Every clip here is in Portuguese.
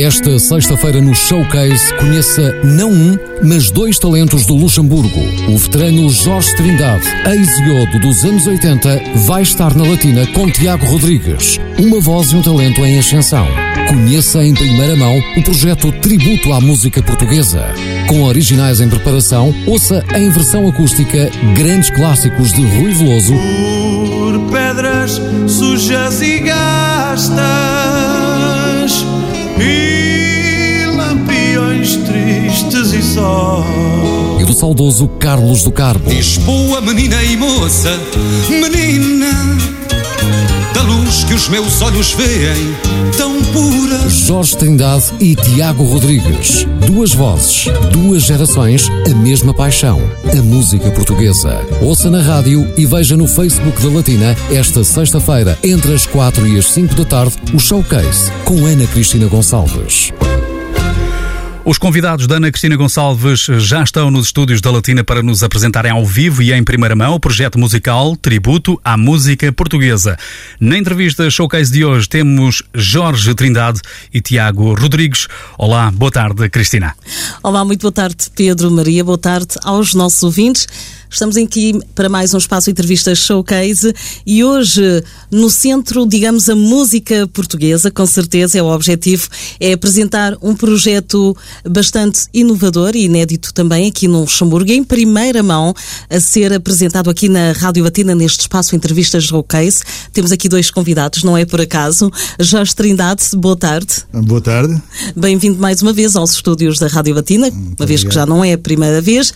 Esta sexta-feira no Showcase conheça não um, mas dois talentos do Luxemburgo. O veterano Jorge Trindade, ex-iodo dos anos 80, vai estar na Latina com Tiago Rodrigues, uma voz e um talento em ascensão. Conheça em primeira mão o projeto Tributo à Música Portuguesa. Com originais em preparação, ouça em versão acústica grandes clássicos de Rui Veloso. Por pedras sujas e gastas e só. E do saudoso Carlos do Carmo. Diz boa menina e moça, menina, da luz que os meus olhos veem, tão pura. Jorge Trindade e Tiago Rodrigues. Duas vozes, duas gerações, a mesma paixão. A música portuguesa. Ouça na rádio e veja no Facebook da Latina esta sexta-feira, entre as quatro e as cinco da tarde, o Showcase com Ana Cristina Gonçalves. Os convidados da Ana Cristina Gonçalves já estão nos estúdios da Latina para nos apresentarem ao vivo e em primeira mão o projeto musical Tributo à Música Portuguesa. Na entrevista Showcase de hoje temos Jorge Trindade e Tiago Rodrigues. Olá, boa tarde, Cristina. Olá, muito boa tarde, Pedro, Maria, boa tarde aos nossos ouvintes. Estamos aqui para mais um espaço entrevistas showcase e hoje no centro, digamos, a música portuguesa, com certeza é o objetivo, é apresentar um projeto bastante inovador e inédito também aqui no Luxemburgo, em primeira mão a ser apresentado aqui na Rádio Batina neste espaço entrevistas showcase. Temos aqui dois convidados, não é por acaso. Jorge Trindade, boa tarde. Boa tarde. Bem-vindo mais uma vez aos estúdios da Rádio Batina, Muito uma vez que obrigado. já não é a primeira vez.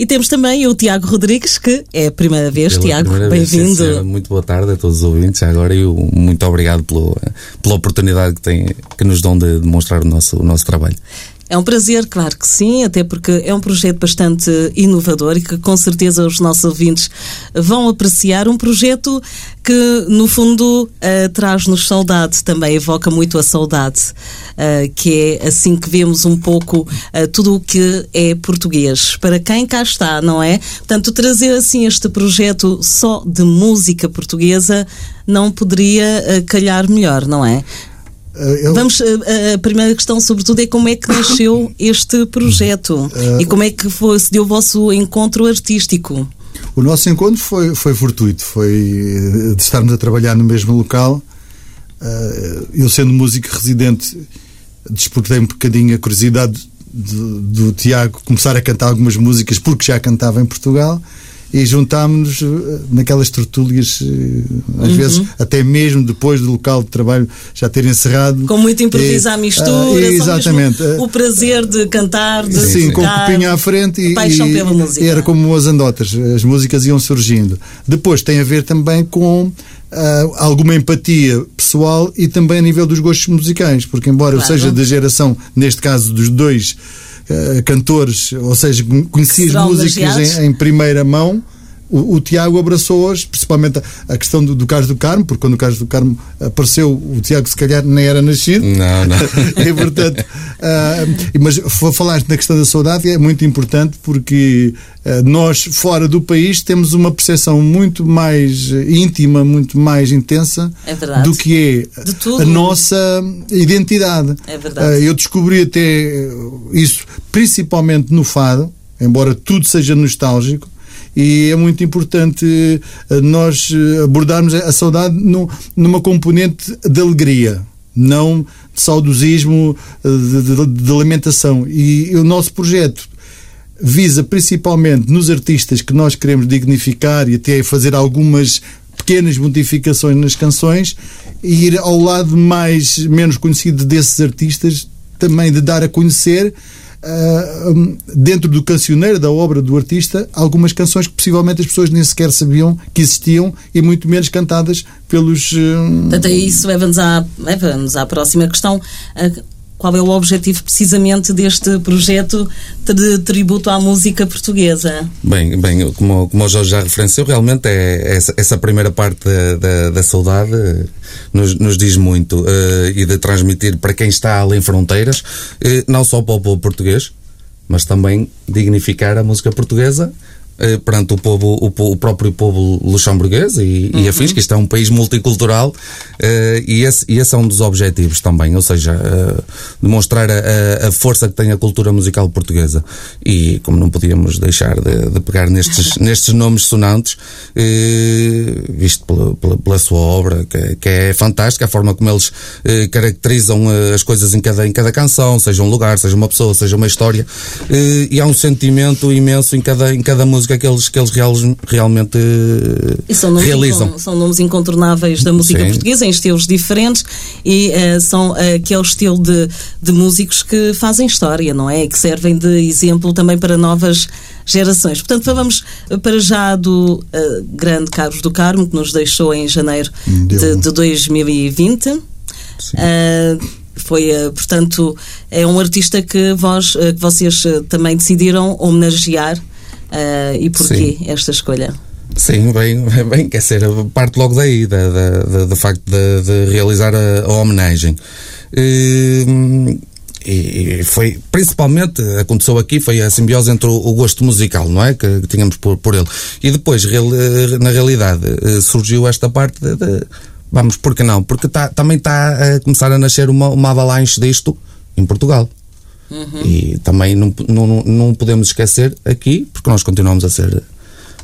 E temos também o Tiago Rodrigues, que é a primeira vez. Pela Tiago, bem-vindo. Muito boa tarde a todos os ouvintes agora e o- muito obrigado pelo, pela oportunidade que, tem, que nos dão de demonstrar o nosso, o nosso trabalho. É um prazer, claro que sim, até porque é um projeto bastante inovador e que com certeza os nossos ouvintes vão apreciar. Um projeto que, no fundo, eh, traz-nos saudade, também evoca muito a saudade, eh, que é assim que vemos um pouco eh, tudo o que é português. Para quem cá está, não é? Portanto, trazer assim este projeto só de música portuguesa não poderia calhar melhor, não é? Eh, eu- Vamos, a, a primeira questão, sobretudo, é como é que nasceu este projeto e como é que foi, se deu o vosso encontro artístico. O nosso encontro foi, foi fortuito, foi eh, de estarmos a trabalhar no mesmo local. Eh, Eu, sendo músico residente, despertei um bocadinho a curiosidade do, do Tiago começar a cantar algumas músicas porque já cantava em Portugal e juntámos-nos eh, naquelas tertúlias, eh, às vezes até mesmo depois do local de trabalho já ter encerrado. Com muito improviso E, à mistura, ah, só mesmo exatamente. o prazer de cantar, de Sim, com o copinho à frente e, paixão e- pela música. era como as andotas, as músicas iam surgindo. Depois tem a ver também com ah, alguma empatia pessoal e também a nível dos gostos musicais, porque embora Claro. eu seja da geração, neste caso dos dois ah, cantores, ou seja, conheci as serão músicas em, em primeira mão. O, o Tiago abraçou-as, principalmente a, a questão do, do Carlos do Carmo, porque quando o Carlos do Carmo apareceu, o Tiago se calhar nem era nascido. Não, não. e portanto, ah, mas falaste na questão da saudade, é muito importante porque ah, nós, fora do país, temos uma percepção muito mais íntima, muito mais intensa É do que é a nossa identidade. É verdade. Ah, eu descobri até isso principalmente no fado, embora tudo seja nostálgico. E é muito importante eh, nós eh, abordarmos a saudade numa componente de alegria, não de saudosismo, eh, de, de- de lamentação. E o nosso projeto visa principalmente nos artistas que nós queremos dignificar e até fazer algumas pequenas modificações nas canções e ir ao lado mais menos conhecido desses artistas também de dar a conhecer dentro do cancioneiro da obra do artista algumas canções que possivelmente as pessoas nem sequer sabiam que existiam e muito menos cantadas pelos hum, Portanto, é isso leva-nos à, leva-nos à próxima questão. Qual é o objetivo precisamente deste projeto de tributo à música portuguesa? Bem, bem como, como o Jorge já referenciou, realmente é essa, essa primeira parte da, da, da saudade eh, nos, nos diz muito eh, e de transmitir para quem está além fronteiras, eh, não só para o povo português, mas também dignificar a música portuguesa eh, perante o povo, o, o, próprio povo luxemburguês e, uhum. e afins, que isto é um país multicultural uh, e, esse, e esse é um dos objetivos também, ou seja, uh, demonstrar a, a, força que tem a cultura musical portuguesa. E como não podíamos deixar de, de pegar nestes, nestes nomes sonantes, visto pela, pela, pela, sua obra, que, que, é fantástica, a forma como eles caracterizam as coisas em cada, em cada canção, seja um lugar, seja uma pessoa, seja uma história, e há um sentimento imenso em cada, em cada música música que eles, que eles real, realmente são realizam. são nomes incontornáveis da música Sim. portuguesa, em estilos diferentes, e uh, são uh, aquele estilo de, de músicos que fazem história, não é? E que servem de exemplo também para novas gerações. Portanto, vamos para já do uh, grande Carlos do Carmo, que nos deixou em janeiro de, de 2020. Uh, foi, portanto, é um artista que, vós, que vocês também decidiram homenagear Uh, e porquê Sim. esta escolha? Sim, bem, bem, quer ser, parte logo daí, da, da, da do facto de, de realizar a, a homenagem. E, e, foi, principalmente, aconteceu aqui, foi a simbiose entre o, o gosto musical, não é? Que, que, tínhamos por, por ele. E depois, real, na realidade, eh, surgiu esta parte de, de vamos, por que não? Porque tá, também está a começar a nascer uma, uma avalanche disto em Portugal. Uhum. E também não, não, não podemos esquecer aqui, porque nós continuamos a ser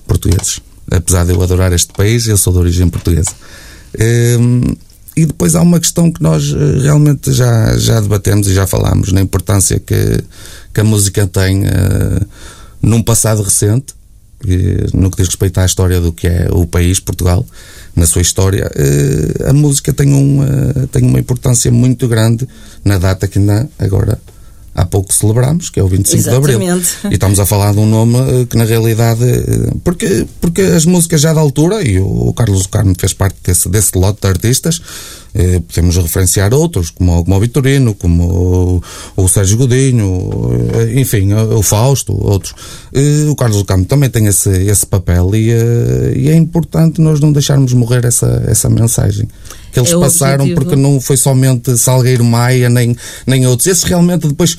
portugueses. Apesar de eu adorar este país, eu sou de origem portuguesa. Um, e depois há uma questão que nós eh, realmente já, já debatemos e já falámos na importância que, que a música tem uh, num passado recente, no que diz respeito à história do que é o país, Portugal, na sua história, uh, a música tem, um, tem uma importância muito grande na data que ainda agora há pouco celebramos, que é o 25 Exatamente. de Abril. E estamos a falar de um nome eh, que na realidade. Eh, porque, porque as músicas já da altura, e o Carlos Carmo fez parte desse, desse lote de artistas, eh, podemos referenciar outros, como, como o Vitorino, como o, o Sérgio Godinho, eh, enfim, o, o Fausto, outros. Eh, o Carlos Carmo também tem esse, esse papel e, eh, e é importante nós não deixarmos morrer essa, essa mensagem que eles é passaram, objetivo. porque não foi somente Salgueiro Maia, nem, nem outros. Esses realmente depois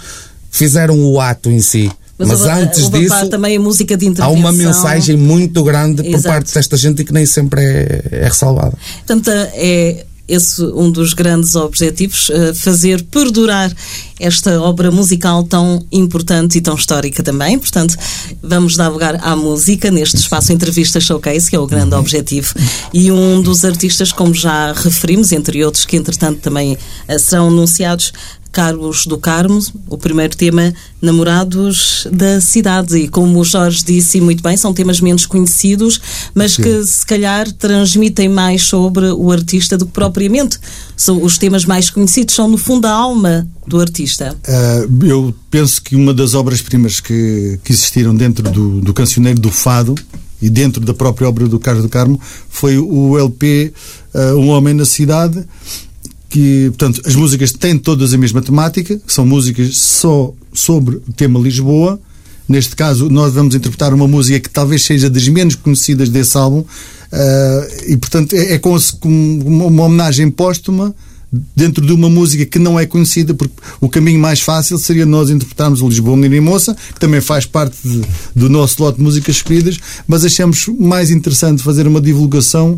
fizeram o ato em si. Mas, Mas antes disso, também a música de há uma mensagem muito grande Exato. por parte desta gente e que nem sempre é, é ressalvada. Portanto, é esse um dos grandes objetivos, eh, fazer perdurar esta obra musical tão importante e tão histórica também. Portanto, vamos dar lugar à música neste espaço Entrevista Showcase, que é o grande uhum. objetivo. E um dos artistas, como já referimos, entre outros, que entretanto também eh, serão anunciados, Carlos do Carmo, o primeiro tema, Namorados da Cidade. E como o Jorge disse muito bem, são temas menos conhecidos, mas Sim. que se calhar transmitem mais sobre o artista do que propriamente. São os temas mais conhecidos, são no fundo a alma do artista. Uh, eu penso que uma das obras-primas que, que existiram dentro do, do cancioneiro do Fado e dentro da própria obra do Carlos do Carmo foi o LP uh, ah, Um Homem na Cidade que, portanto, as músicas têm todas a mesma temática, são músicas só sobre o tema Lisboa. Neste caso, nós vamos interpretar uma música que talvez seja das menos conhecidas desse álbum, uh, e portanto é, é como uma homenagem póstuma dentro de uma música que não é conhecida, porque o caminho mais fácil seria nós interpretarmos o Lisboa Menina e Moça, que também faz parte de, do nosso lote de músicas escolhidas, mas achamos mais interessante fazer uma divulgação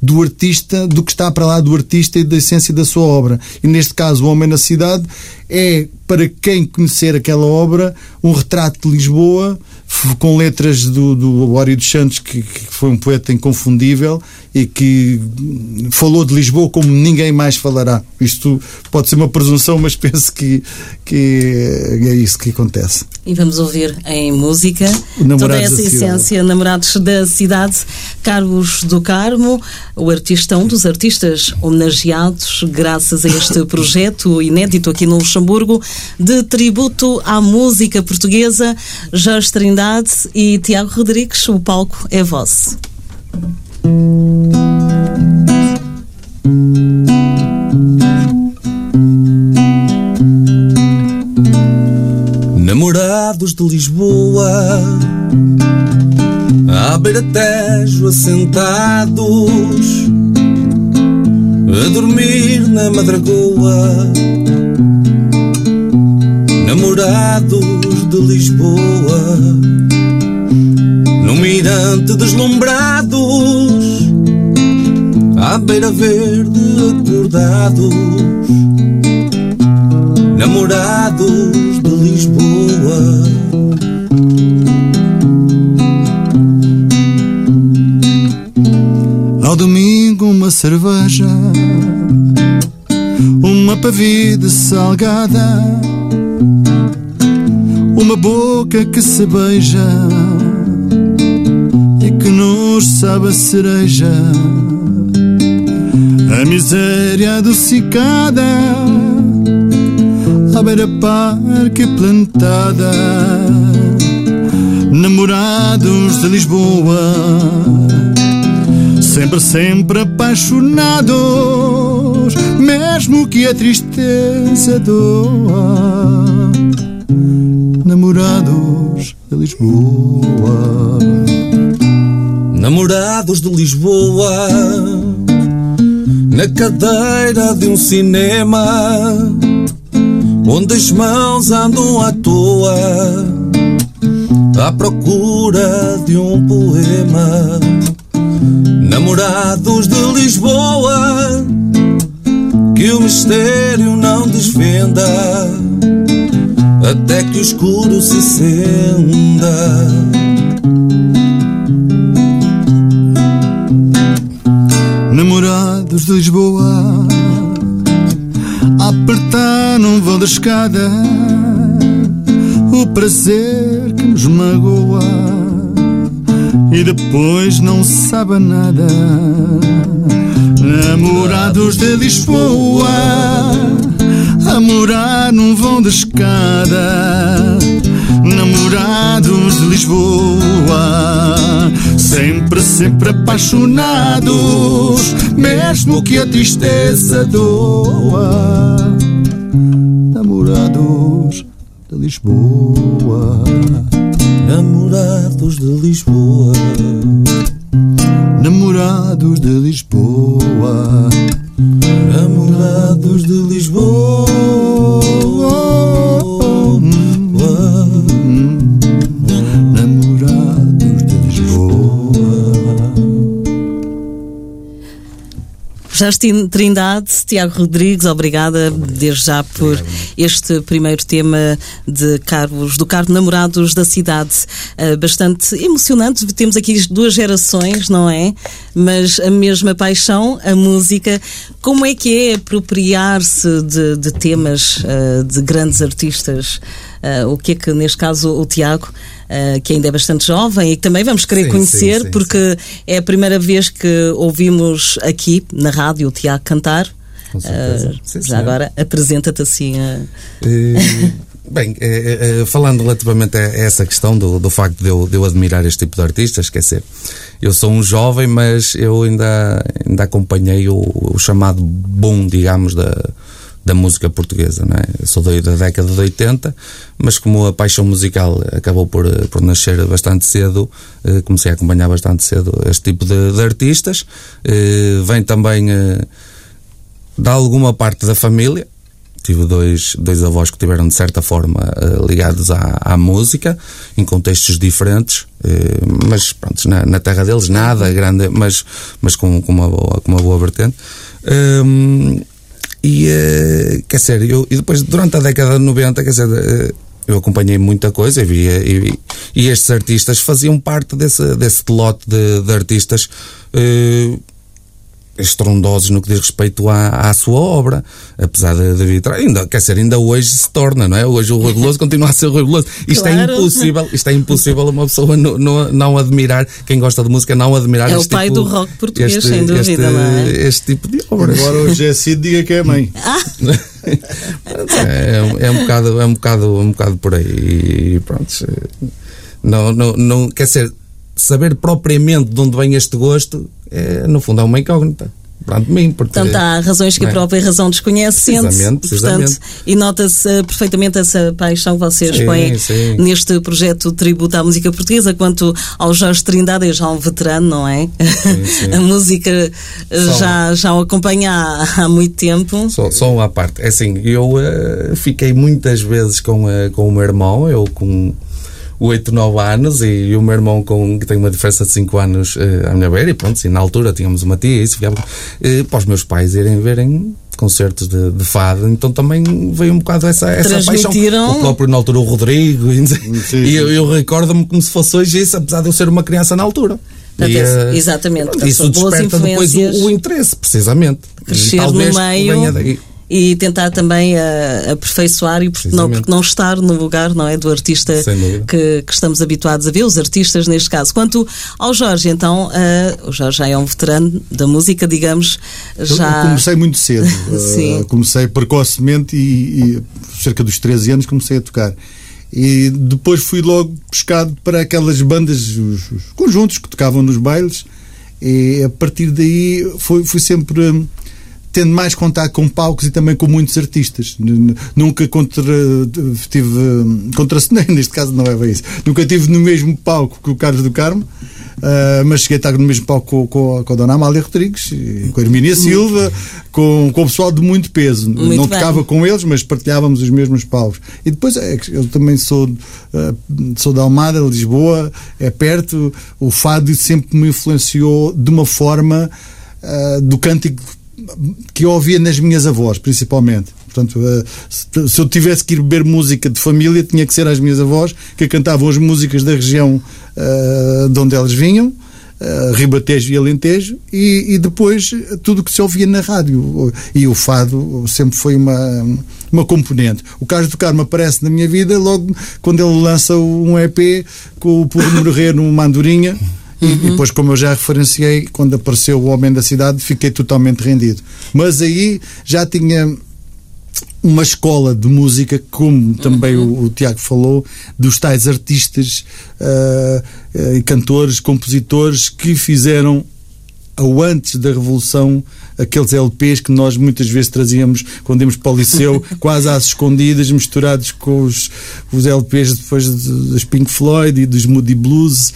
do artista, do que está para lá do artista e da essência da sua obra. E neste caso, O Homem na Cidade é, para quem conhecer aquela obra, um retrato de Lisboa com letras do, do Ório dos Santos, que, que, foi um poeta inconfundível e que falou de Lisboa como ninguém mais falará. Isto pode ser uma presunção, mas penso que, que é isso que acontece. E vamos ouvir em música toda essa essência, Namorados da Cidade, Carlos do Carmo, o artista, um dos artistas homenageados graças a este projeto inédito aqui no Luxemburgo de tributo à música portuguesa. Jorge Trindade e Tiago Rodrigues, o palco é vosso. Namorados de Lisboa, à beira-tejo assentados, a dormir na madragoa namorados de Lisboa, no mirante deslumbrados, à beira verde acordados, namorados de Lisboa. Ao domingo uma cerveja, uma pavide salgada, uma boca que se beija e que nos sabe a cereja, a miséria adocicada, à beira parque plantada, namorados de Lisboa sempre, sempre apaixonados, mesmo que a tristeza doa. Namorados de Lisboa, Namorados de Lisboa, na cadeira de um cinema, onde as mãos andam à toa, à procura de um poema. Namorados de Lisboa, que o mistério não desvenda, até que o escuro se acenda. namorados de Lisboa, apertar num vão da escada, o prazer que nos magoa e depois não sabe nada. Namorados de Lisboa, morar num vão de escada. Namorados de Lisboa, sempre, sempre apaixonados, mesmo que a tristeza doa. Namorados de Lisboa. Namorados de Lisboa, Namorados de Lisboa, Justin Trindade, Tiago Rodrigues, obrigada desde já por este primeiro tema de Carlos, do Carmo Namorados da Cidade. Ah, bastante emocionante. Temos aqui duas gerações, não é? Mas a mesma paixão, a música. Como é que é apropriar-se de, de temas ah, de grandes artistas? Ah, o que é que, neste caso, o Tiago, ah, que ainda é bastante jovem e que também vamos querer Sim, conhecer, sim, sim, porque é a primeira vez que ouvimos aqui na rádio o Tiago cantar. Com certeza. Sim, já senhor. agora apresenta-te assim. Eh, Bem, falando relativamente a essa questão do, do facto de eu, de eu admirar este tipo de artistas, quer dizer, eu sou um jovem, mas eu ainda, ainda acompanhei o, o chamado boom, digamos, da, da música portuguesa. Não é? Sou da, da década de 80, mas como a paixão musical acabou por, eh, por nascer bastante cedo, eh, comecei a acompanhar bastante cedo este tipo de, de artistas. Eh, Vem também eh, de alguma parte da família. Tive dois, dois avós que tiveram, de certa forma, eh, ligados à, à música, em contextos diferentes, eh, mas pronto, na, na terra deles nada grande, mas, mas com, com, uma, boa, com uma boa vertente. Hum, e, eh, quer dizer, eu, e depois, durante a década de 90, quer dizer, eh, eu acompanhei muita coisa e, via, e, e estes artistas faziam parte desse, desse lote de, de artistas eh, estrondosos no que diz respeito à, à sua obra, apesar de, de vir tra- ainda, quer dizer, ainda hoje se torna, não é? Hoje o Rui Veloso continua a ser o Rui Veloso. Isto é Claro. impossível, isto é impossível uma pessoa não, não, não admirar, quem gosta de música não admirar É o este pai tipo, do rock português, este, sem dúvida, este, não é? este tipo de obras. Agora o José Cid diga que é mãe. é, é um bocado, é um bocado, um bocado por aí. E pronto. Não, não, não, quer dizer, saber propriamente de onde vem este gosto, é, no fundo é uma incógnita. perante mim. Porque, Portanto, há razões que a é? própria razão desconhece, sente portanto, precisamente. e nota-se eh, perfeitamente essa paixão que vocês Sim, põem sim. neste projeto tributo à música portuguesa. Quanto ao Jorge Trindade, é já um veterano, não é? sim. a música eh, Só- já, já o acompanha há, há muito tempo. Só, só uma parte. É assim, eu eh, fiquei muitas vezes com, eh, com o meu irmão, eu com 8, 9 anos, e, o meu irmão com, que tem uma diferença de 5 anos eh, à minha beira, e pronto, e na altura tínhamos uma tia, e isso ficava, eh, para os meus pais irem verem concertos de, de fado, então também veio um bocado essa, essa paixão. Transmitiram- O próprio na altura o Rodrigo, e, sim. e eu, eu recordo-me como se fosse hoje isso, apesar de eu ser uma criança na altura. Portanto, E, é- eh, exatamente, portanto, Isso desperta depois o, influências. o interesse, precisamente. E Crescer no talvez meio venha daí. E tentar também eh, aperfeiçoar e porque não, porque não estar no lugar não é do artista que, que estamos habituados a ver, os artistas neste caso. Quanto ao Jorge, então, eh, o Jorge já é um veterano da música, digamos, já. Eu comecei muito cedo. Uh, comecei precocemente e, e cerca dos 13 anos comecei a tocar. E depois fui logo pescado para aquelas bandas, os, os conjuntos que tocavam nos bailes. E a partir daí fui, fui sempre hum, tendo mais contato com palcos e também com muitos artistas. Nunca contra, tive contracenei, neste caso não é bem isso. Nunca tive no mesmo palco que o Carlos do Carmo. Uh, mas cheguei a estar no mesmo palco com, com, a- com a Dona Amália Rodrigues, com a Hermínia Silva, com, com o pessoal de muito peso. Muito não bem. tocava com eles, mas partilhávamos os mesmos palcos. E depois é eu também sou, uh, sou da Almada, Lisboa, é perto. O fado sempre me influenciou de uma forma uh, do cântico que eu ouvia nas minhas avós, principalmente. Portanto, uh, se- eu tivesse que ir beber música de família, tinha que ser as minhas avós que cantavam as músicas da região uh, de onde elas vinham. Uh, Ribatejo e Alentejo e, e depois tudo o que se ouvia na rádio e o fado sempre foi uma, uma componente o Carlos do Carmo aparece na minha vida logo quando ele lança um EP com o Por Morrer numa andorinha e e depois, como eu já referenciei, quando apareceu o Homem da Cidade, fiquei totalmente rendido. Mas aí já tinha uma escola de música, como também o, o Tiago falou, dos tais artistas ah, e cantores, compositores que fizeram ao antes da Revolução aqueles LPs que nós muitas vezes trazíamos quando íamos para o liceu, quase às escondidas, misturados com os, os LPs depois de- dos Pink Floyd e dos Moody Blues.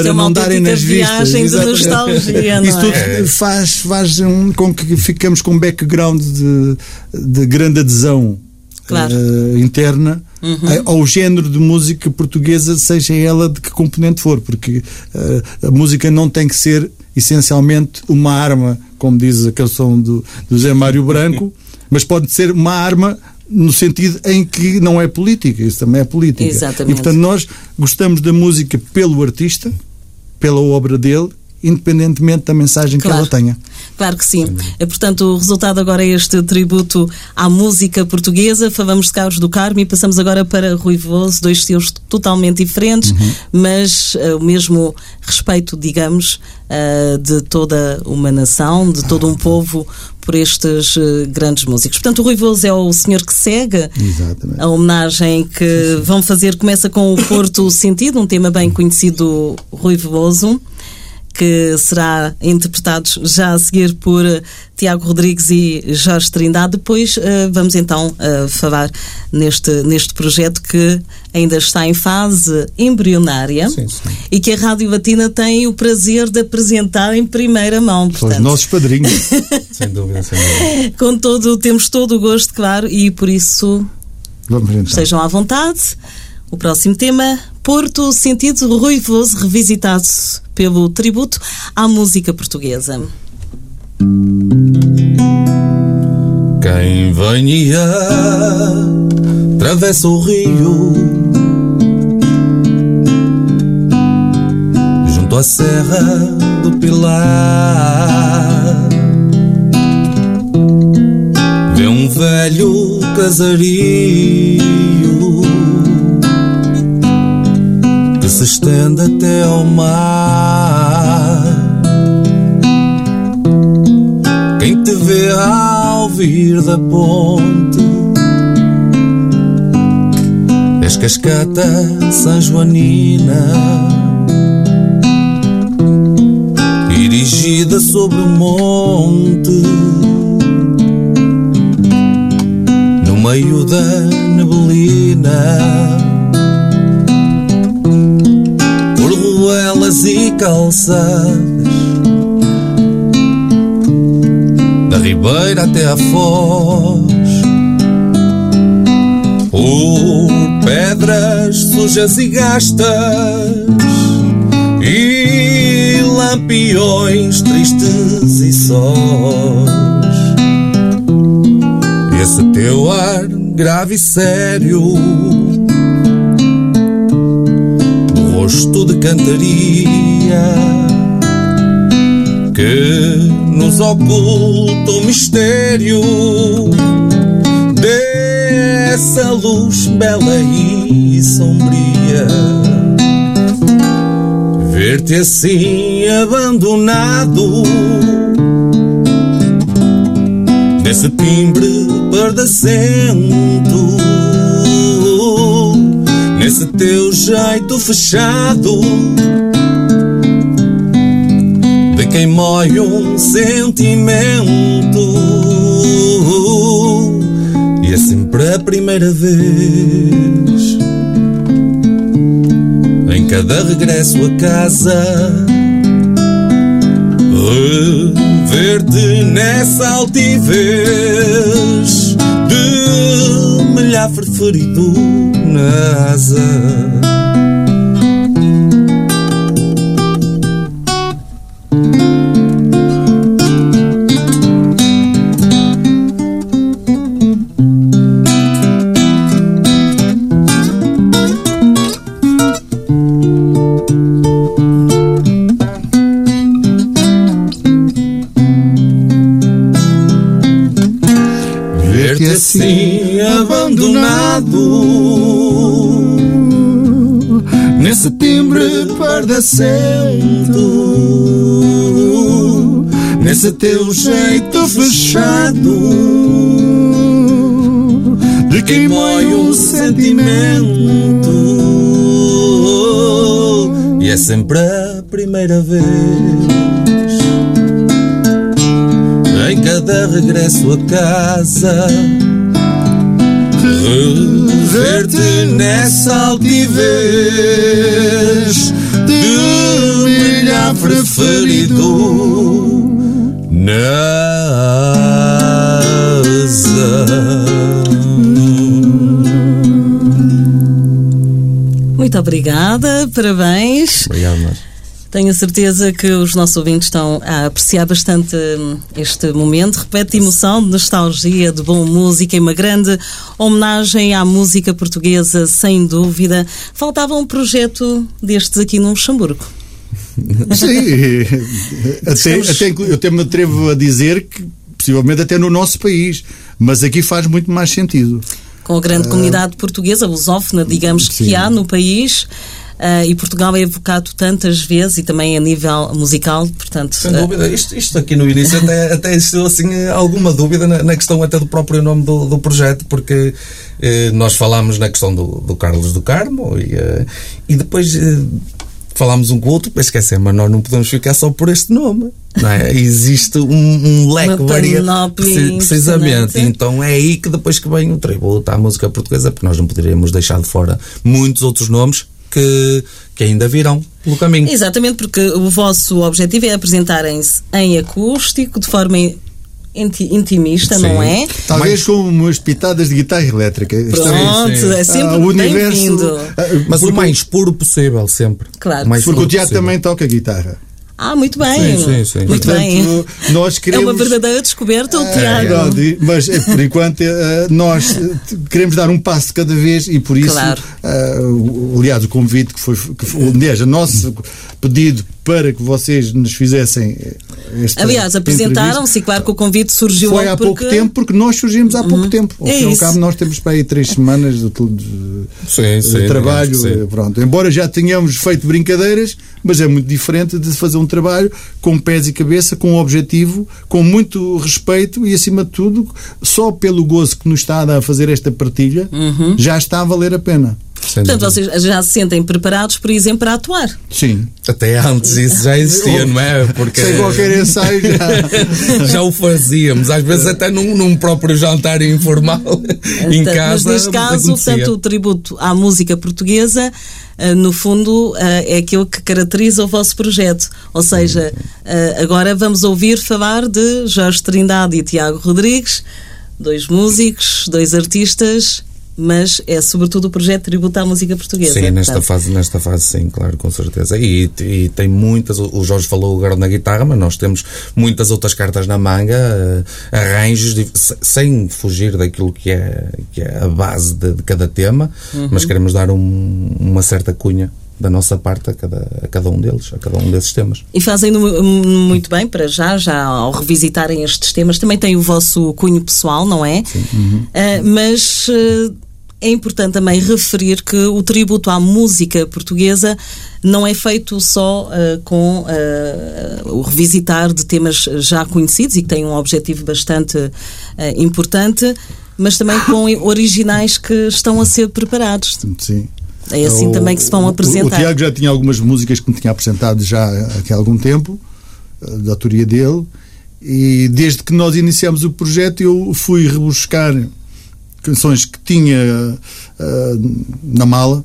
Para é uma não darem nas vistas. de nostalgia, não Isso é? tudo faz, faz um, com que ficamos com um background de, de grande adesão Claro. eh, interna a- ao género de música portuguesa, seja ela de que componente for, porque eh, a música não tem que ser essencialmente uma arma, como diz a canção do, do Zé Mário Branco, mas pode ser uma arma no sentido em que não é política, isso também é política. Exatamente. E portanto nós gostamos da música pelo artista, pela obra dele, independentemente da mensagem Claro. que ela tenha. Claro que sim. É, portanto, o resultado agora é este tributo à música portuguesa. Falamos de Carlos do Carmo e passamos agora para Rui Veloso, dois estilos totalmente diferentes, Uhum. mas eh, o mesmo respeito, digamos, eh, de toda uma nação, de todo um povo por estes eh, grandes músicos. Portanto, o Rui Veloso é o senhor que segue. Exatamente. A homenagem que vão fazer começa com o Porto Sentido, um tema bem conhecido do Rui Veloso, que será interpretado já a seguir por eh, Tiago Rodrigues e Jorge Trindade. Depois eh, vamos então eh, falar neste, neste projeto que ainda está em fase embrionária Sim, sim. e que a Rádio Latina tem o prazer de apresentar em primeira mão. São os Portanto, nossos padrinhos. Sem dúvida, sem dúvida. com todo, temos todo o gosto, claro, e por isso Vamos então. Estejam à vontade. O próximo tema, Porto Sentido Rui Veloso, revisitado pelo tributo à música portuguesa. Quem venha atravessa o rio junto à Serra do Pilar. Vê um velho casario se estende até ao mar. Quem te vê ao vir da ponte És cascata São Joanina Dirigir erguida sobre o monte, no meio da neblina, ruelas e calçadas, da ribeira até à foz, por pedras sujas e gastas. E lampiões tristes e sós. Esse teu ar grave e sério, no rosto de cantaria, que nos oculta o mistério dessa luz bela e sombria. Ver-te assim abandonado Nesse timbre perdacento Nesse teu jeito fechado De quem mói um sentimento E é sempre a primeira vez em cada regresso a casa. Rever-te nessa altivez de milhafre ferido na asa. Assim Nesse timbre pardacento Nesse teu jeito fechado De quem mói um sentimento E é sempre a primeira vez em cada regresso a casa. Rever-te nessa altivez de milhar preferido na asa. Muito obrigada, parabéns. Obrigado, mas. Tenho a certeza que os nossos ouvintes estão a apreciar bastante hum, este momento. Repete emoção, de nostalgia, de boa música e uma grande homenagem à música portuguesa, sem dúvida. Faltava um projeto destes aqui no Luxemburgo. Sim, até, até, eu até me atrevo a dizer que possivelmente até no nosso país, mas aqui faz muito mais sentido. Com a grande comunidade portuguesa, lusófona, digamos, sim. que há no país. Ah, e Portugal é evocado tantas vezes e também a nível musical, portanto. Sem ah, dúvida, isto, isto aqui no início até, até existiu assim alguma dúvida na, na questão até do próprio nome do, do projeto, porque eh, nós falámos na questão do, do Carlos do Carmo e, eh, e depois eh, falámos um com o outro, mas esquecer, mas nós não podemos ficar só por este nome. Não é? Existe um, um leque Uma varia panóplia precisamente. Então é aí que depois que vem o tributo à música portuguesa, porque nós não poderíamos deixar de fora muitos outros nomes que, que ainda virão pelo caminho. Exatamente, porque o vosso objetivo é apresentarem-se em acústico, de forma inti- intimista, Sim. não é? Talvez com umas pitadas de guitarra elétrica. É- Pronto, sim. é Ah, sempre universo. bem-vindo. ah, Mas porque, o mais puro possível, sempre. Claro. O mais porque o teatro possível. também toca guitarra. Ah, muito bem. Sim, sim, sim. Muito Portanto, bem. nós É queremos. uma verdadeira descoberta, o É Tiago. verdade, mas eh, por enquanto eh, nós eh, queremos dar um passo cada vez e por isso, Claro. aliás, o convite que foi, que foi aliás, o nosso pedido para que vocês nos fizessem eh, esta Aliás, apresentaram-se e claro que o convite surgiu foi há pouco porque... tempo, porque nós surgimos há pouco tempo. Ao É fim e ao cabo, nós temos para aí três semanas de, de- Sim, de sim, trabalho. sim. eh, Pronto. Embora já tenhamos feito brincadeiras, mas é muito diferente de fazer um trabalho com pés e cabeça, com um objetivo, com muito respeito e, acima de tudo, só pelo gozo que nos está a dar a fazer esta partilha, Uhum. já está a valer a pena. Portanto, vocês já se sentem preparados, por exemplo, para atuar. Sim. Até antes isso já existia, não é? Porque Sem qualquer ensaio já. já o fazíamos, às vezes até num, num próprio jantar informal em casa. Mas neste caso, portanto, o tributo à música portuguesa uh, no fundo, uh, é aquilo que caracteriza o vosso projeto. Ou seja, uh, agora vamos ouvir falar de Jorge Trindade e Tiago Rodrigues, dois músicos, dois artistas mas é sobretudo o projeto tributo à música portuguesa. Sim, nesta fase, nesta fase sim, claro, com certeza. E, e, tem muitas, o Jorge falou agora na guitarra, mas nós temos muitas outras cartas na manga, uh, arranjos, de, sem fugir daquilo que é, que é a base de, de cada tema, uhum. mas queremos dar um, uma certa cunha da nossa parte a cada, a cada um deles, a cada um desses temas. E fazem muito bem para já, já ao revisitarem estes temas, também tem o vosso cunho pessoal, não é? Sim. Uhum. Uh, mas uh, é importante também referir que o tributo à música portuguesa não é feito só uh, com uh, o revisitar de temas já conhecidos e que tem um objetivo bastante uh, importante, mas também com originais que estão a ser preparados. Sim. É assim o, também que se vão apresentar. O, o Tiago já tinha algumas músicas que me tinha apresentado já há algum tempo, da autoria dele, e desde que nós iniciamos o projeto eu fui rebuscar canções que tinha uh, na mala,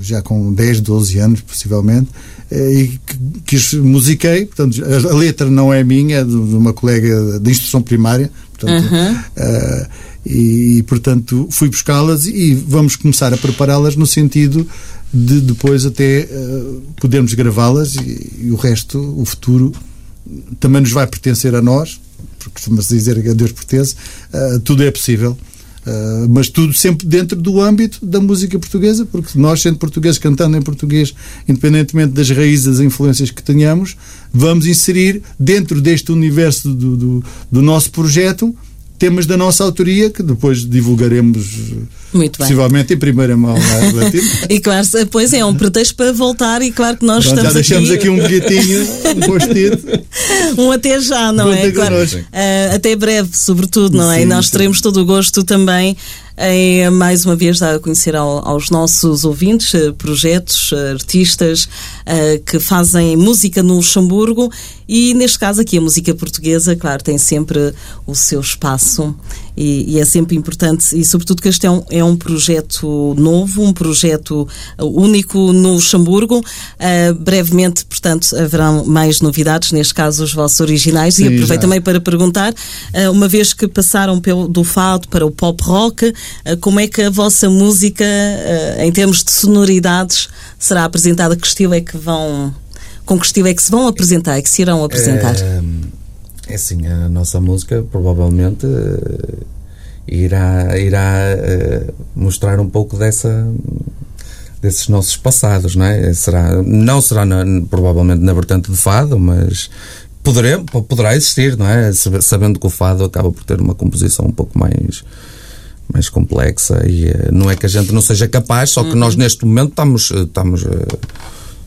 já com 10, 12 anos, possivelmente, uh, e que, que musiquei. Portanto, a, a, letra não é minha, é de, de uma colega de instrução primária. Portanto, uhum. uh, e, portanto, fui buscá-las e vamos começar a prepará-las no sentido de depois até podermos gravá-las e, e o resto, o futuro, também nos vai pertencer a nós, porque costuma-se dizer que a Deus pertence, uh, tudo é possível. Uh, mas tudo sempre dentro do âmbito da música portuguesa, porque nós, sendo portugueses, cantando em português, independentemente das raízes, das influências que tenhamos, vamos inserir dentro deste universo do, do, do nosso projeto temas da nossa autoria que depois divulgaremos Muito possivelmente bem. em primeira mão na E claro, pois é, um pretexto para voltar e claro que nós Pronto, estamos já deixamos aqui, aqui um bilhetinho, um post-it. um até já, não é? Claro, uh, até breve, sobretudo, não é? e nós teremos todo o gosto também em mais uma vez dar a conhecer ao, aos nossos ouvintes eh, projetos, eh, artistas uh, que fazem música no Luxemburgo. E neste caso aqui a música portuguesa, claro, tem sempre o seu espaço e, e, é sempre importante, e sobretudo que este é um, é um projeto novo, um projeto único no Luxemburgo. Uh, brevemente, portanto, haverão mais novidades, neste caso os vossos originais. Sim, e aproveito já. também para perguntar, uh, uma vez que passaram pelo, do fado para o pop rock, uh, como é que a vossa música, em termos de sonoridades, será apresentada? Que estilo é que vão. Com que estilo é que se vão apresentar, é que se irão apresentar? É é assim, a nossa música provavelmente uh, irá, irá uh, mostrar um pouco dessa desses nossos passados, não é? Será, não será na, provavelmente na vertente de fado, mas poderá, poderá existir, não é? Sabendo que o fado acaba por ter uma composição um pouco mais mais complexa e uh, não é que a gente não seja capaz, só que uhum. nós neste momento estamos, estamos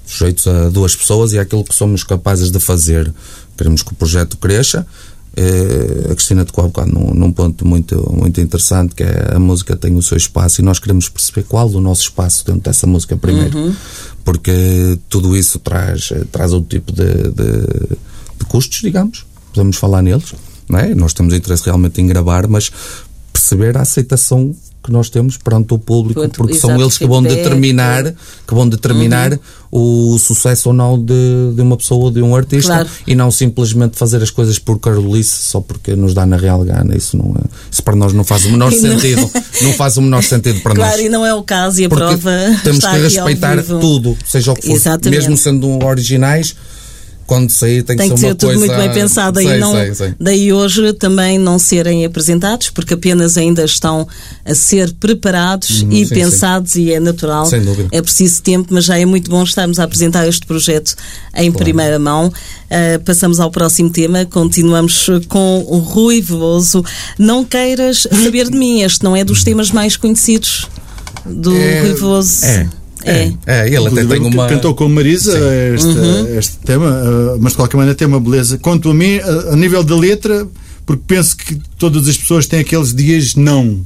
sujeitos a duas pessoas e é aquilo que somos capazes de fazer. Queremos que o projeto cresça. Uh, a Cristina tocou há bocado num, num, ponto muito, muito interessante que é a música tem o seu espaço e nós queremos perceber qual o nosso espaço dentro dessa música primeiro uhum. porque tudo isso traz, traz outro tipo de, de, de custos, digamos podemos falar neles não é? nós temos interesse realmente em gravar mas perceber a aceitação que nós temos perante o público, Pronto, porque são eles que vão determinar, que vão determinar uhum. o sucesso ou não de, de uma pessoa ou de um artista claro. e não simplesmente fazer as coisas por carolice só porque nos dá na real gana. Isso não é, isso para nós não faz o menor sentido. Não faz o menor sentido para claro, nós. Claro, e não é o caso e a porque prova temos que respeitar tudo, seja o que for, Exatamente. mesmo sendo originais quando sair tem, tem que, ser, ser tudo coisa... muito bem pensado. Daí, sei, não, sei, sei. daí hoje também não serem apresentados, porque apenas ainda estão a ser preparados uhum, e sim, pensados, sim. e é natural. Sem dúvida. É preciso tempo, mas já é muito bom estarmos a apresentar este projeto em claro. primeira mão. Uh, passamos ao próximo tema, continuamos com o Rui Veloso. Não queiras saber de mim, este não é dos temas mais conhecidos do é, Rui Veloso. É. É. é, ele até tem uma. Cantou com Marisa este, uhum. este tema, uh, mas de qualquer maneira tem uma beleza. Quanto a mim, a, a nível da letra, porque penso que todas as pessoas têm aqueles dias não.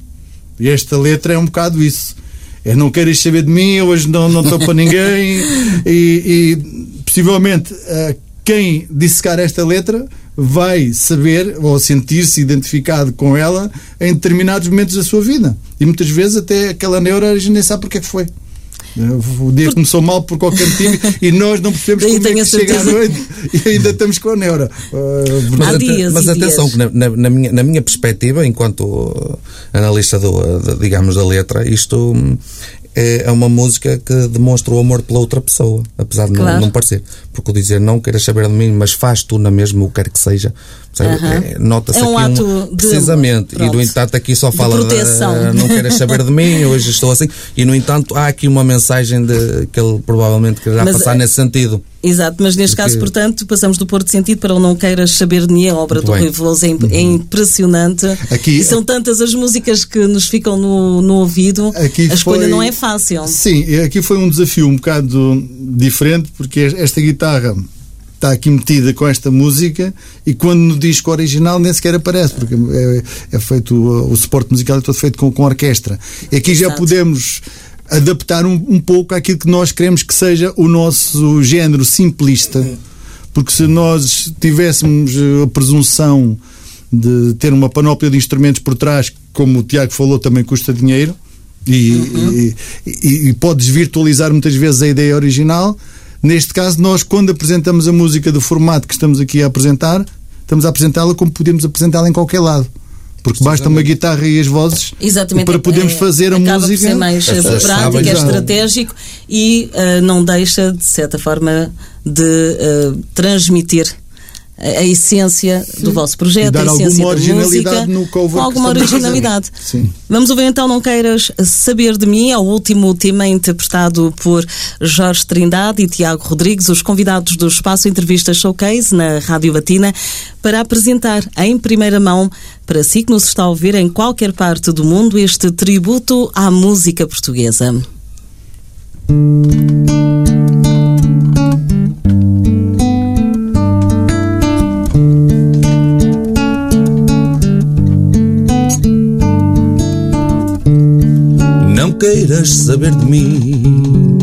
E esta letra é um bocado isso. É não queres saber de mim, hoje não não estou para ninguém. E, e possivelmente quem dissecar esta letra vai saber ou sentir-se identificado com ela em determinados momentos da sua vida. E muitas vezes até aquela neura a gente nem sabe porque é que foi. O dia começou mal por qualquer motivo e nós não percebemos como é que chega à noite e ainda estamos com a neura. Uh, Mas, dias mas atenção, dias. que na, na- na minha, na minha perspectiva, enquanto uh, analista do, de- digamos, da letra, isto hum, é é uma música que demonstra o amor pela outra pessoa, apesar de não- Claro. não, parecer. Porque o dizer não queiras saber de mim, mas faz tu na mesma o que quer que seja. É- nota-se É um aqui ato de precisamente. amor, e no pronto. entanto, aqui só De fala proteção. não queiras saber de mim, hoje estou assim. E no entanto, há aqui uma mensagem de, que ele provavelmente quererá Mas, passar eh, nesse sentido. Exato, mas neste Porque- caso, portanto, passamos do Porto de Sentido para o Não Queiras Saber de Mim, a obra Muito do bem. Rui Veloso é, imp- é impressionante. Aqui- e são tantas as músicas que nos ficam no, no ouvido, Aqui a escolha foi- não é fácil. Sim, aqui foi um desafio um bocado diferente, porque esta guitarra está aqui metida com esta música e quando no disco original nem sequer aparece, porque é, é feito, o, o suporte musical é todo feito com, com orquestra. E aqui já Exato. podemos adaptar um, um pouco àquilo que nós queremos que seja o nosso género simplista, porque se nós tivéssemos eh, a presunção de ter uma panóplia de instrumentos por trás, como o Tiago falou, também custa dinheiro. E, e- e- e podes virtualizar muitas vezes a ideia original. Neste caso, nós, quando apresentamos a música do formato que estamos aqui a apresentar, estamos a apresentá-la como podemos apresentá-la em qualquer lado. Porque basta uma guitarra e as vozes Exatamente. para podermos é- fazer a acaba música. Por ser mais eh, prático, sabem é estratégico e eh, não deixa, de certa forma, de eh, transmitir a, essência do vosso E projeto, dar a essência alguma da originalidade música, no cover alguma originalidade. Sim. Vamos ouvir então Não Queiras Saber de Mim, é o último tema interpretado por Jorge Trindade e Tiago Rodrigues, os convidados do Espaço Entrevista Showcase na Rádio Batina, para apresentar em primeira mão, para si que nos está a ouvir em qualquer parte do mundo, este tributo à música portuguesa. Não queiras saber de mim.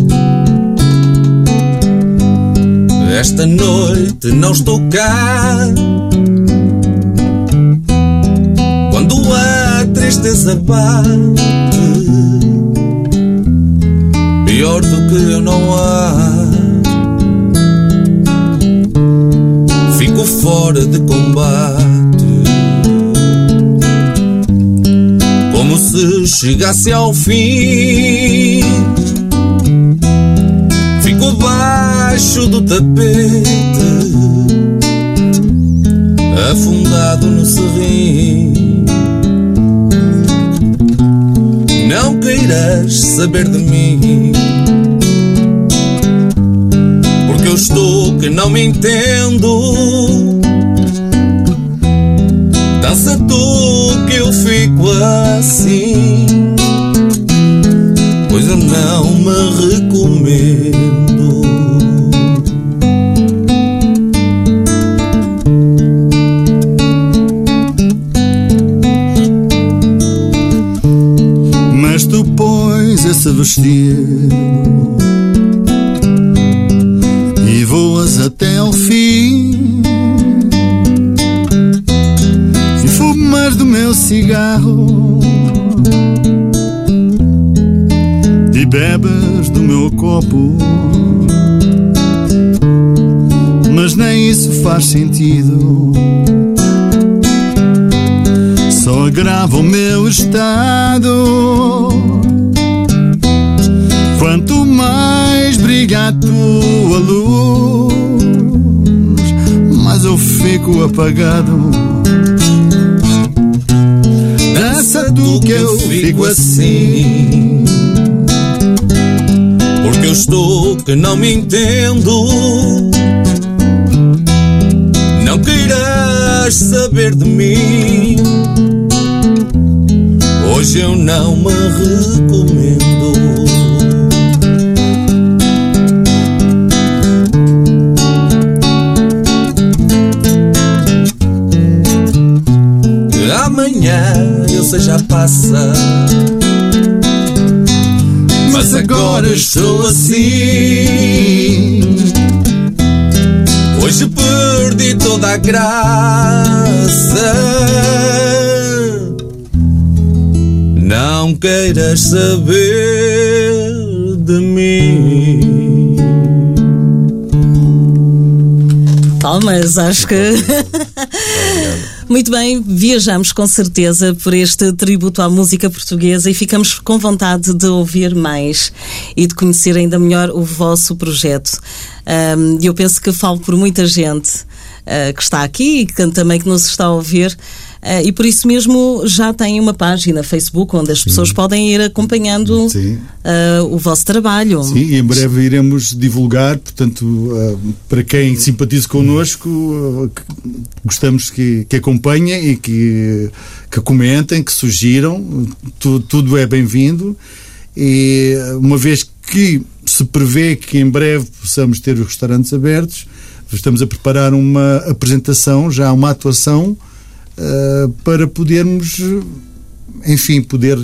Esta noite não estou cá. Quando a tristeza bate, pior do que eu não há. Fico fora de combate. Se chegasse ao fim. Fico baixo do tapete, afundado no serrim. Não queiras saber de mim, porque eu estou que não me entendo. Dança tu que eu fico assim me recomendo Mas tu pões esse vestido faz sentido. Só agrava o meu estado. Quanto mais brilha a tua luz, mais eu fico apagado. Dança tu que eu fico assim. Porque eu estou que não me entendo queiras saber de mim. Hoje eu não me recomendo. Amanhã eu seja passa. Mas agora estou assim. Hoje perdi toda a graça. Não queiras saber de mim. Palmas, acho que. Muito bem, viajamos com certeza por este tributo à música portuguesa e ficamos com vontade de ouvir mais e de conhecer ainda melhor o vosso projeto. E eu penso que falo por muita gente uh, que está aqui e que também que nos está a ouvir. Uh, e por isso mesmo já tem uma página Facebook onde as pessoas Sim. podem ir acompanhando uh, o vosso trabalho. Sim, e em breve iremos divulgar, portanto, uh, para quem simpatiza connosco, gostamos que, que acompanhem e que, que comentem, que sugiram, tu, tudo é bem-vindo. E uma vez que se prevê que em breve possamos ter os restaurantes abertos, estamos a preparar uma apresentação, já uma atuação uh, para podermos, enfim, poder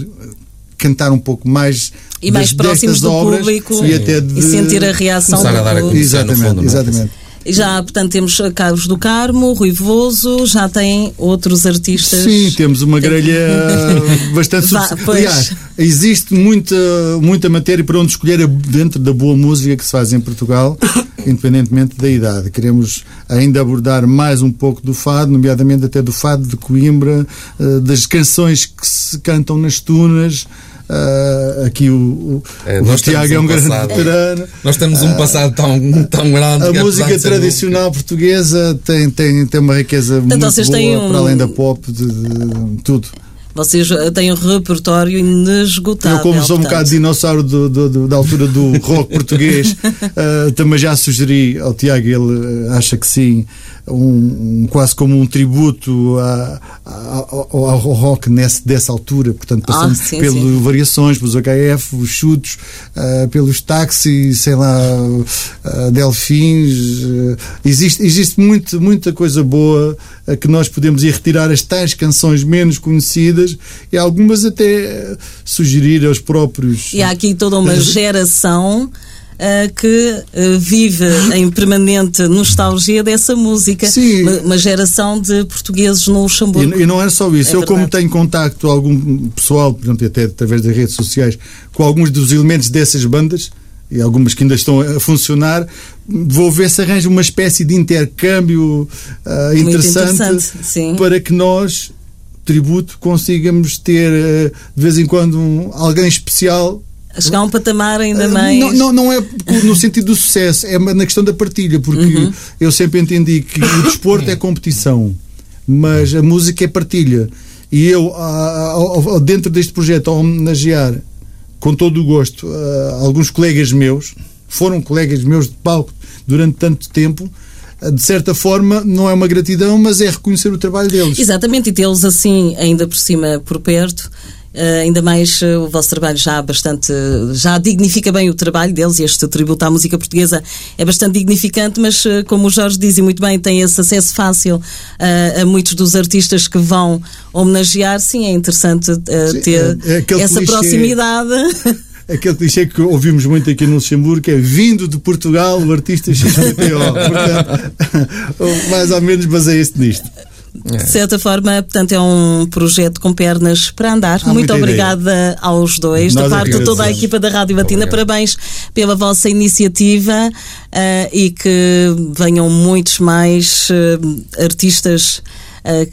cantar um pouco mais e mais próximos do obras, público e, até de... e sentir a reação Começar do público. Exatamente, fundo, é? exatamente. Já, portanto, temos Carlos do Carmo, Rui Voso, já tem outros artistas. Sim, temos uma grelha bastante Vá, Aliás, existe muita, muita matéria para onde escolher dentro da boa música que se faz em Portugal, independentemente da idade. Queremos ainda abordar mais um pouco do fado, nomeadamente até do fado de Coimbra, eh, das canções que se cantam nas tunas. Uh, aqui o, o, é, o Tiago é um, um grande veterano. Nós temos um passado tão, tão grande. A música tradicional portuguesa tem, tem, tem uma riqueza então, muito boa, um... para além da pop, de, de, tudo. Vocês eh, têm um repertório inesgotável. Eu, como sou um bocado dinossauro do, do, do, da altura do rock português, uh, também já sugeri ao Tiago, ele acha que sim, um, um, quase como um tributo a, a, ao, ao, rock nesse, dessa altura, portanto, passando ah, sim, variações, pelos HF, os chutos, uh, pelos táxis, sei lá, uh, delfins. Uh, existe existe muito, muita coisa boa que nós podemos ir retirar as tais canções menos conhecidas e algumas até sugerir aos próprios. E há aqui toda uma geração uh, que uh, vive em permanente nostalgia dessa música. Sim. Uma, uma geração de portugueses no Luxemburgo. E, e não é só isso. É Eu, verdade. como tenho contacto algum pessoal, por exemplo, até através das redes sociais, com alguns dos elementos dessas bandas, e algumas que ainda estão a funcionar, vou ver se arranja uma espécie de intercâmbio uh, interessante, interessante para que nós, tributo, consigamos ter uh, de vez em quando um, alguém especial a chegar a um patamar ainda mais. Não, não, não é no sentido do sucesso, é na questão da partilha, porque uhum. eu sempre entendi que o desporto é competição, mas a música é partilha. E eu, dentro deste projeto, ao homenagear com todo o gosto alguns colegas meus, foram colegas meus de palco durante tanto tempo, de certa forma, não é uma gratidão, mas é reconhecer o trabalho deles. Exatamente, e tê-los assim, ainda por cima, por perto, Uh, ainda mais uh, o vosso trabalho já bastante já dignifica bem o trabalho deles e este tributo à música portuguesa é bastante dignificante, mas uh, como o Jorge dizia muito bem, tem esse acesso fácil a muitos dos artistas que vão homenagear. Sim, é interessante Sim, ter é, é essa clichê, proximidade. Aquele clichê que ouvimos muito aqui no Luxemburgo é vindo de Portugal o artista XPTO. Portanto, mais ou menos baseia-se nisto. É. De certa forma, portanto, é um projeto com pernas para andar. Há Muito obrigada ideia. aos dois, Nós da parte de toda a equipa da Rádio Batina. Parabéns pela vossa iniciativa uh, e que venham muitos mais uh, artistas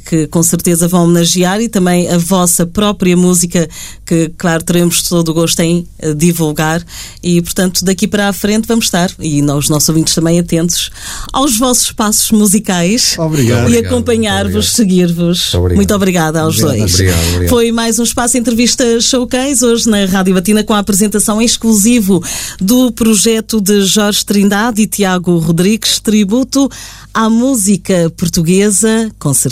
que com certeza vão homenagear e também a vossa própria música, que, claro, teremos todo o gosto em uh, divulgar. E, portanto, daqui para a frente vamos estar, e os nossos ouvintes também atentos, aos vossos passos musicais obrigado. e acompanhar-vos, seguir-vos. Muito, obrigada aos obrigado. dois. Obrigado, obrigado. Foi mais um espaço entrevista showcase hoje na Rádio Batina com a apresentação exclusivo do projeto de Jorge Trindade e Tiago Rodrigues, tributo à música portuguesa, com